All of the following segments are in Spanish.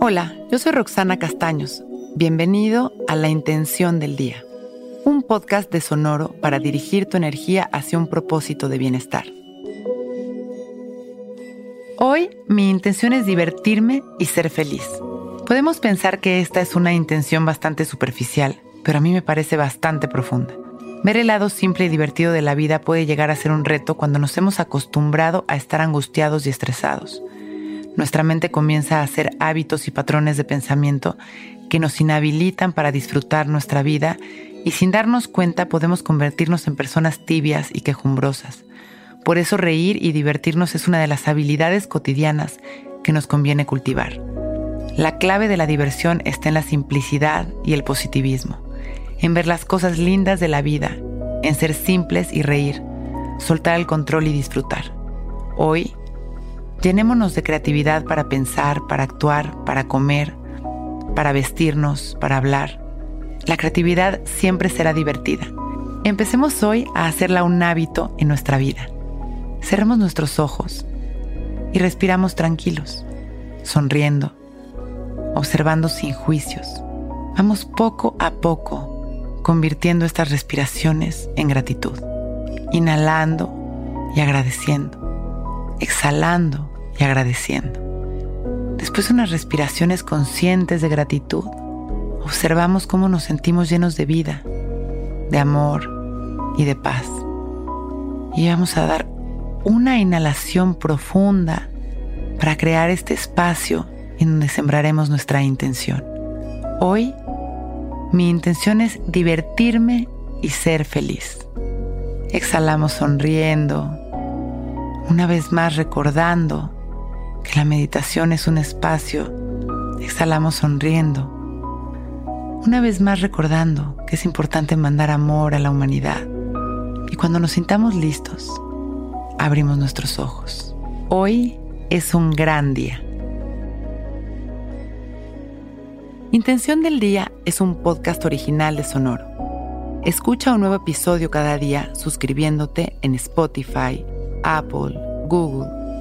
Hola, yo soy Roxana Castaños. Bienvenido a La Intención del Día, un podcast de Sonoro para dirigir tu energía hacia un propósito de bienestar. Hoy mi intención es divertirme y ser feliz. Podemos pensar que esta es una intención bastante superficial, pero a mí me parece bastante profunda. Ver el lado simple y divertido de la vida puede llegar a ser un reto cuando nos hemos acostumbrado a estar angustiados y estresados. Nuestra mente comienza a hacer hábitos y patrones de pensamiento que nos inhabilitan para disfrutar nuestra vida y sin darnos cuenta podemos convertirnos en personas tibias y quejumbrosas. Por eso reír y divertirnos es una de las habilidades cotidianas que nos conviene cultivar. La clave de la diversión está en la simplicidad y el positivismo, en ver las cosas lindas de la vida, en ser simples y reír, soltar el control y disfrutar. Hoy, llenémonos de creatividad para pensar, para actuar, para comer, para vestirnos, para hablar. La creatividad siempre será divertida. Empecemos hoy a hacerla un hábito en nuestra vida. Cerremos nuestros ojos y respiramos tranquilos, sonriendo observando sin juicios. Vamos poco a poco convirtiendo estas respiraciones en gratitud. Inhalando y agradeciendo. Exhalando y agradeciendo. Después de unas respiraciones conscientes de gratitud, observamos cómo nos sentimos llenos de vida, de amor y de paz. Y vamos a dar una inhalación profunda para crear este espacio en donde sembraremos nuestra intención. Hoy, mi intención es divertirme y ser feliz. Exhalamos sonriendo, una vez más recordando que la meditación es un espacio. Exhalamos sonriendo, una vez más recordando que es importante mandar amor a la humanidad. Y cuando nos sintamos listos, abrimos nuestros ojos. Hoy es un gran día. Intención del Día es un podcast original de Sonoro. Escucha un nuevo episodio cada día suscribiéndote en Spotify, Apple, Google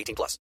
18 plus.